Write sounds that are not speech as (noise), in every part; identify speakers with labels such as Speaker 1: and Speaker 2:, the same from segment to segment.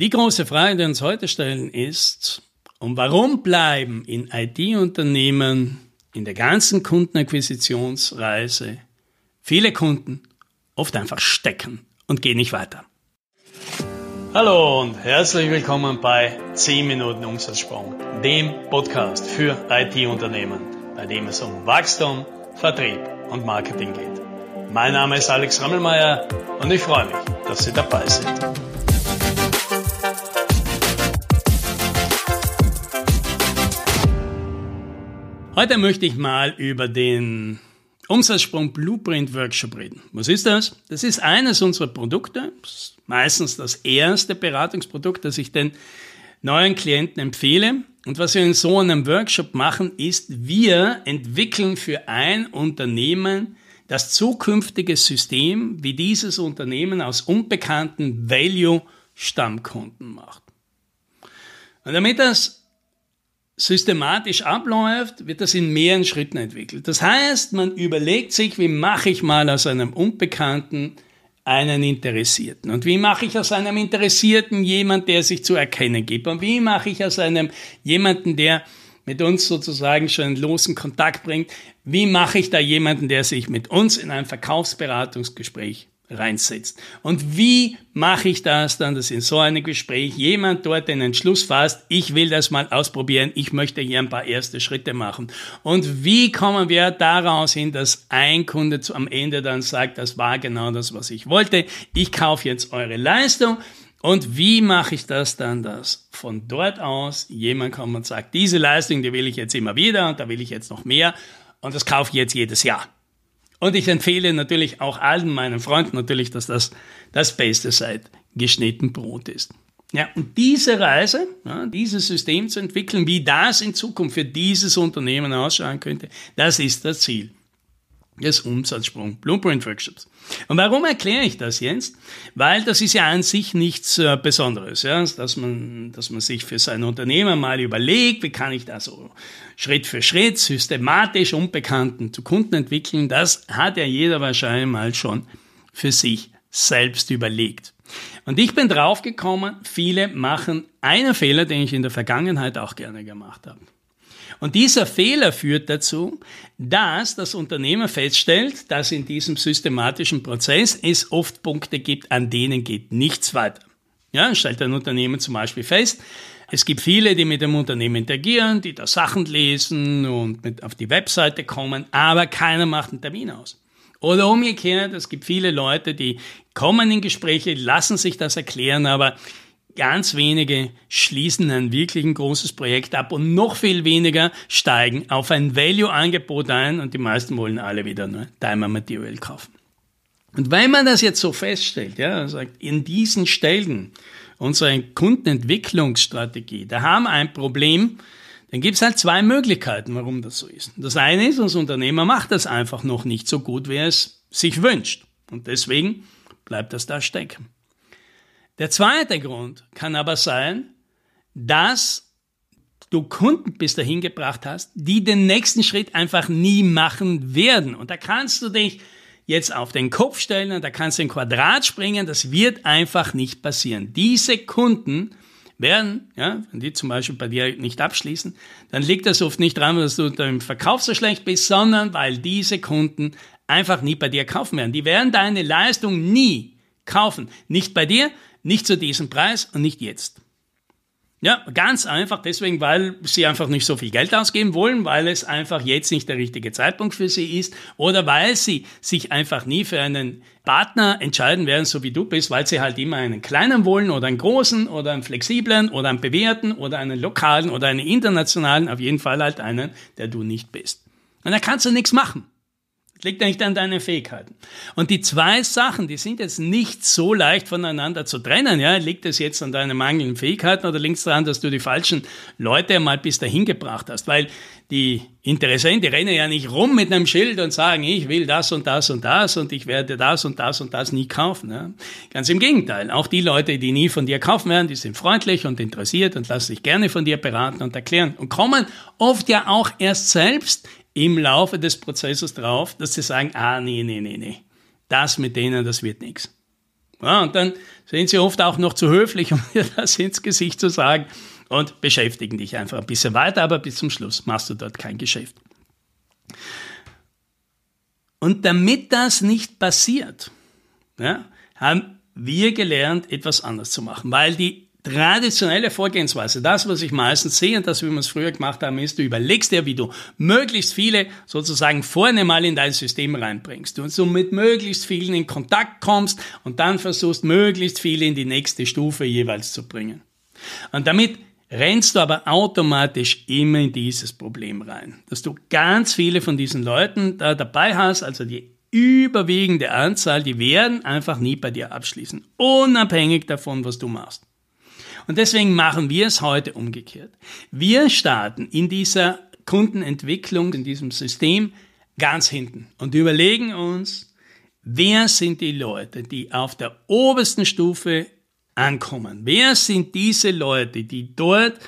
Speaker 1: Die große Frage, die uns heute stellen, ist, und warum bleiben in IT-Unternehmen in der ganzen Kundenakquisitionsreise viele Kunden oft einfach stecken und gehen nicht weiter? Hallo und herzlich willkommen bei 10 Minuten Umsatzsprung, dem Podcast für IT-Unternehmen, bei dem es um Wachstum, Vertrieb und Marketing geht. Mein Name ist Alex Rammelmeier und ich freue mich, dass Sie dabei sind. Heute möchte ich mal über den Umsatzsprung Blueprint Workshop reden. Was ist das? Das ist eines unserer Produkte, meistens das erste Beratungsprodukt, das ich den neuen Klienten empfehle. Und was wir in so einem Workshop machen, ist, wir entwickeln für ein Unternehmen das zukünftige System, wie dieses Unternehmen aus unbekannten Value-Stammkunden macht. Und damit das systematisch abläuft, wird das in mehreren Schritten entwickelt. Das heißt, man überlegt sich, wie mache ich mal aus einem Unbekannten einen Interessierten? Und wie mache ich aus einem Interessierten jemand, der sich zu erkennen gibt? Und wie mache ich aus einem jemanden, der mit uns sozusagen schon einen losen Kontakt bringt, wie mache ich da jemanden, der sich mit uns in ein Verkaufsberatungsgespräch reinsetzt. Und wie mache ich das dann, dass in so einem Gespräch jemand dort den Entschluss fasst, ich will das mal ausprobieren, ich möchte hier ein paar erste Schritte machen. Und wie kommen wir daraus hin, dass ein Kunde am Ende dann sagt, das war genau das, was ich wollte, ich kaufe jetzt eure Leistung. Und wie mache ich das dann, dass von dort aus jemand kommt und sagt, diese Leistung, die will ich jetzt immer wieder und da will ich jetzt noch mehr und das kaufe ich jetzt jedes Jahr. Und ich empfehle natürlich auch allen meinen Freunden natürlich, dass das das Beste seit geschnitten Brot ist. Ja, und diese Reise, ja, dieses System zu entwickeln, wie das in Zukunft für dieses Unternehmen ausschauen könnte, das ist das Ziel des Umsatzsprung Blueprint Workshops. Und warum erkläre ich das jetzt? Weil das ist ja an sich nichts äh, Besonderes, ja, dass man, dass man sich für sein Unternehmen mal überlegt, wie kann ich da so Schritt für Schritt systematisch Unbekannten zu Kunden entwickeln. Das hat ja jeder wahrscheinlich mal schon für sich selbst überlegt. Und ich bin draufgekommen, viele machen einen Fehler, den ich in der Vergangenheit auch gerne gemacht habe. Und dieser Fehler führt dazu, dass das Unternehmen feststellt, dass in diesem systematischen Prozess es oft Punkte gibt, an denen geht nichts weiter. Ja, stellt ein Unternehmen zum Beispiel fest, es gibt viele, die mit dem Unternehmen interagieren, die da Sachen lesen und mit auf die Webseite kommen, aber keiner macht einen Termin aus. Oder umgekehrt, es gibt viele Leute, die kommen in Gespräche, lassen sich das erklären, aber Ganz wenige schließen ein wirklich ein großes Projekt ab und noch viel weniger steigen auf ein Value-Angebot ein und die meisten wollen alle wieder nur Timer Material kaufen. Und wenn man das jetzt so feststellt, ja, sagt, in diesen Stellen unserer Kundenentwicklungsstrategie, da haben wir ein Problem, dann gibt es halt zwei Möglichkeiten, warum das so ist. Das eine ist, das Unternehmer macht das einfach noch nicht so gut, wie er es sich wünscht. Und deswegen bleibt das da stecken. Der zweite Grund kann aber sein, dass du Kunden bis dahin gebracht hast, die den nächsten Schritt einfach nie machen werden. Und da kannst du dich jetzt auf den Kopf stellen und da kannst du in Quadrat springen. Das wird einfach nicht passieren. Diese Kunden werden, ja, wenn die zum Beispiel bei dir nicht abschließen, dann liegt das oft nicht daran, dass du im Verkauf so schlecht bist, sondern weil diese Kunden einfach nie bei dir kaufen werden. Die werden deine Leistung nie kaufen. Nicht bei dir, nicht zu diesem Preis und nicht jetzt. Ja, ganz einfach deswegen, weil sie einfach nicht so viel Geld ausgeben wollen, weil es einfach jetzt nicht der richtige Zeitpunkt für sie ist oder weil sie sich einfach nie für einen Partner entscheiden werden, so wie du bist, weil sie halt immer einen kleinen wollen oder einen großen oder einen flexiblen oder einen bewährten oder einen lokalen oder einen internationalen, auf jeden Fall halt einen, der du nicht bist. Und da kannst du nichts machen. Liegt nicht an deinen Fähigkeiten. Und die zwei Sachen, die sind jetzt nicht so leicht voneinander zu trennen. Ja? Liegt es jetzt an deinen mangelnden Fähigkeiten oder liegt es daran, dass du die falschen Leute mal bis dahin gebracht hast? Weil die Interessenten, rennen ja nicht rum mit einem Schild und sagen, ich will das und das und das und ich werde das und das und das nie kaufen. Ja? Ganz im Gegenteil. Auch die Leute, die nie von dir kaufen werden, die sind freundlich und interessiert und lassen sich gerne von dir beraten und erklären und kommen oft ja auch erst selbst im Laufe des Prozesses drauf, dass sie sagen, ah, nee, nee, nee, nee, das mit denen, das wird nichts. Ja, und dann sind sie oft auch noch zu höflich, (laughs) um dir das ins Gesicht zu sagen und beschäftigen dich einfach ein bisschen weiter, aber bis zum Schluss machst du dort kein Geschäft. Und damit das nicht passiert, ja, haben wir gelernt, etwas anders zu machen, weil die traditionelle Vorgehensweise, das, was ich meistens sehe und das, wie wir es früher gemacht haben, ist, du überlegst dir, wie du möglichst viele sozusagen vorne mal in dein System reinbringst und so mit möglichst vielen in Kontakt kommst und dann versuchst, möglichst viele in die nächste Stufe jeweils zu bringen. Und damit rennst du aber automatisch immer in dieses Problem rein, dass du ganz viele von diesen Leuten da dabei hast, also die überwiegende Anzahl, die werden einfach nie bei dir abschließen, unabhängig davon, was du machst. Und deswegen machen wir es heute umgekehrt. Wir starten in dieser Kundenentwicklung, in diesem System ganz hinten und überlegen uns, wer sind die Leute, die auf der obersten Stufe ankommen? Wer sind diese Leute, die dort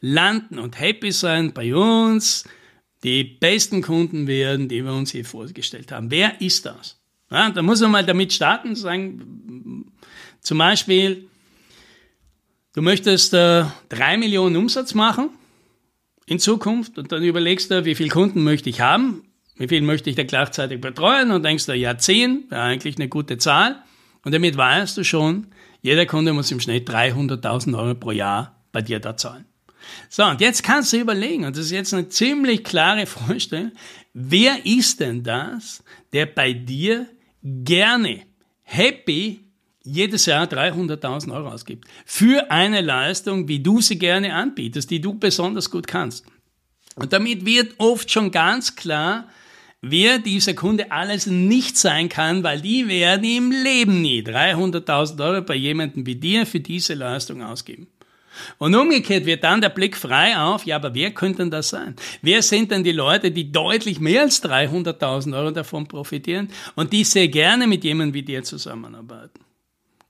Speaker 1: landen und happy sein bei uns, die besten Kunden werden, die wir uns hier vorgestellt haben? Wer ist das? Ja, da muss man mal damit starten, sagen, zum Beispiel, du möchtest äh, drei Millionen Umsatz machen in Zukunft und dann überlegst du, wie viele Kunden möchte ich haben, wie viel möchte ich da gleichzeitig betreuen und denkst du, ja, zehn wäre eigentlich eine gute Zahl und damit weißt du schon, jeder Kunde muss im Schnitt 300.000 Euro pro Jahr bei dir da zahlen. So, und jetzt kannst du überlegen, und das ist jetzt eine ziemlich klare Vorstellung, wer ist denn das, der bei dir gerne, happy, jedes Jahr 300.000 Euro ausgibt für eine Leistung, wie du sie gerne anbietest, die du besonders gut kannst. Und damit wird oft schon ganz klar, wer dieser Kunde alles nicht sein kann, weil die werden im Leben nie 300.000 Euro bei jemandem wie dir für diese Leistung ausgeben. Und umgekehrt wird dann der Blick frei auf, ja, aber wer könnte denn das sein? Wer sind denn die Leute, die deutlich mehr als 300.000 Euro davon profitieren und die sehr gerne mit jemandem wie dir zusammenarbeiten?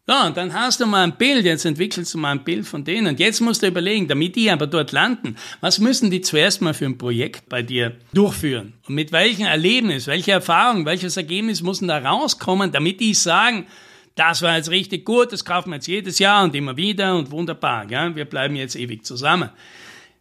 Speaker 1: Ja, und dann hast du mal ein Bild, jetzt entwickelst du mal ein Bild von denen. Und jetzt musst du überlegen, damit die aber dort landen, was müssen die zuerst mal für ein Projekt bei dir durchführen? Und mit welchem Erlebnis, welche Erfahrung, welches Ergebnis muss da rauskommen, damit die sagen, das war jetzt richtig gut, das kaufen wir jetzt jedes Jahr und immer wieder und wunderbar, ja, wir bleiben jetzt ewig zusammen.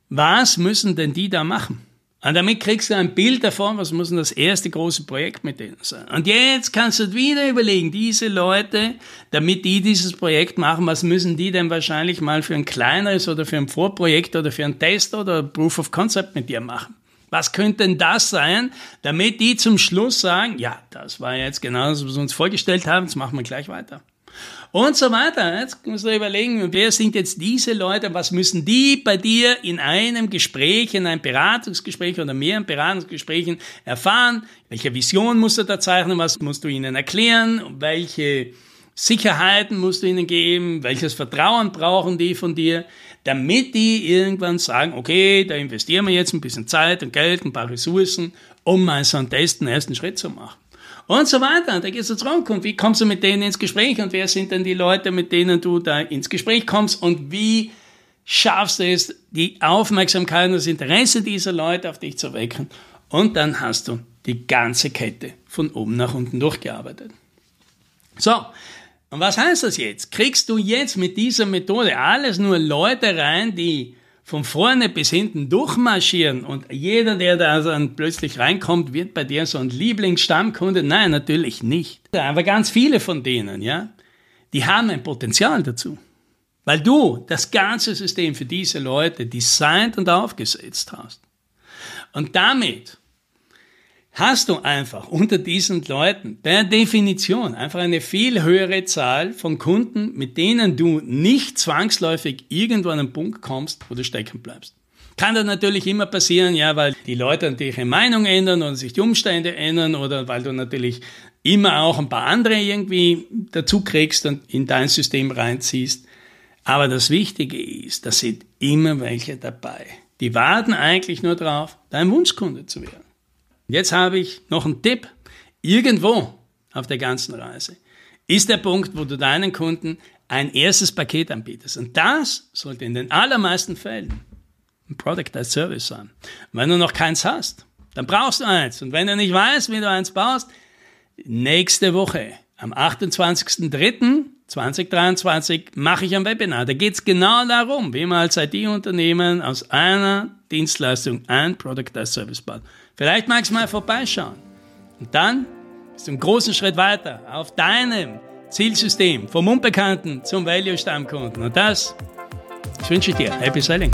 Speaker 1: Was müssen denn die da machen? Und damit kriegst du ein Bild davon, was muss denn das erste große Projekt mit denen sein. Und jetzt kannst du wieder überlegen, diese Leute, damit die dieses Projekt machen, was müssen die denn wahrscheinlich mal für ein kleineres oder für ein Vorprojekt oder für einen Test oder Proof of Concept mit dir machen? Was könnte denn das sein, damit die zum Schluss sagen, ja, das war jetzt genau das, was wir uns vorgestellt haben, jetzt machen wir gleich weiter und so weiter. Jetzt musst du überlegen, wer sind jetzt diese Leute, was müssen die bei dir in einem Gespräch, in einem Beratungsgespräch oder mehreren Beratungsgesprächen erfahren? Welche Vision musst du da zeichnen? Was musst du ihnen erklären? Welche Sicherheiten musst du ihnen geben? Welches Vertrauen brauchen die von dir? Damit die irgendwann sagen, okay, da investieren wir jetzt ein bisschen Zeit und Geld, ein paar Ressourcen, um mal so einen Test, einen ersten Schritt zu machen und so weiter. Und da gehst du zurück und wie kommst du mit denen ins Gespräch und wer sind denn die Leute, mit denen du da ins Gespräch kommst und wie schaffst du es, die Aufmerksamkeit und das Interesse dieser Leute auf dich zu wecken. Und dann hast du die ganze Kette von oben nach unten durchgearbeitet. So, und was heißt das jetzt? Kriegst du jetzt mit dieser Methode alles nur Leute rein, die von vorne bis hinten durchmarschieren und jeder, der da dann plötzlich reinkommt, wird bei dir so ein Lieblingsstammkunde? Nein, natürlich nicht. Aber ganz viele von denen, ja, die haben ein Potenzial dazu. Weil du das ganze System für diese Leute designt und aufgesetzt hast. Und damit hast du einfach unter diesen Leuten per Definition einfach eine viel höhere Zahl von Kunden, mit denen du nicht zwangsläufig irgendwo an einen Punkt kommst, wo du stecken bleibst. Kann das natürlich immer passieren, ja, weil die Leute natürlich ihre Meinung ändern oder sich die Umstände ändern oder weil du natürlich immer auch ein paar andere irgendwie dazu kriegst und in dein System reinziehst. Aber das Wichtige ist, da sind immer welche dabei. Die warten eigentlich nur drauf, dein Wunschkunde zu werden. Jetzt habe ich noch einen Tipp. Irgendwo auf der ganzen Reise ist der Punkt, wo du deinen Kunden ein erstes Paket anbietest. Und das sollte in den allermeisten Fällen ein Product as Service sein. wenn du noch keins hast, dann brauchst du eins. Und wenn du nicht weißt, wie du eins baust, nächste Woche, am 28.03., 2023 mache ich ein Webinar. Da geht es genau darum, wie man als IT-Unternehmen aus einer Dienstleistung ein Product as Service baut. Vielleicht magst du mal vorbeischauen. Und dann bist du einen großen Schritt weiter auf deinem Zielsystem vom Unbekannten zum Value-Stammkunden. Und das, das wünsche ich dir. Happy Selling.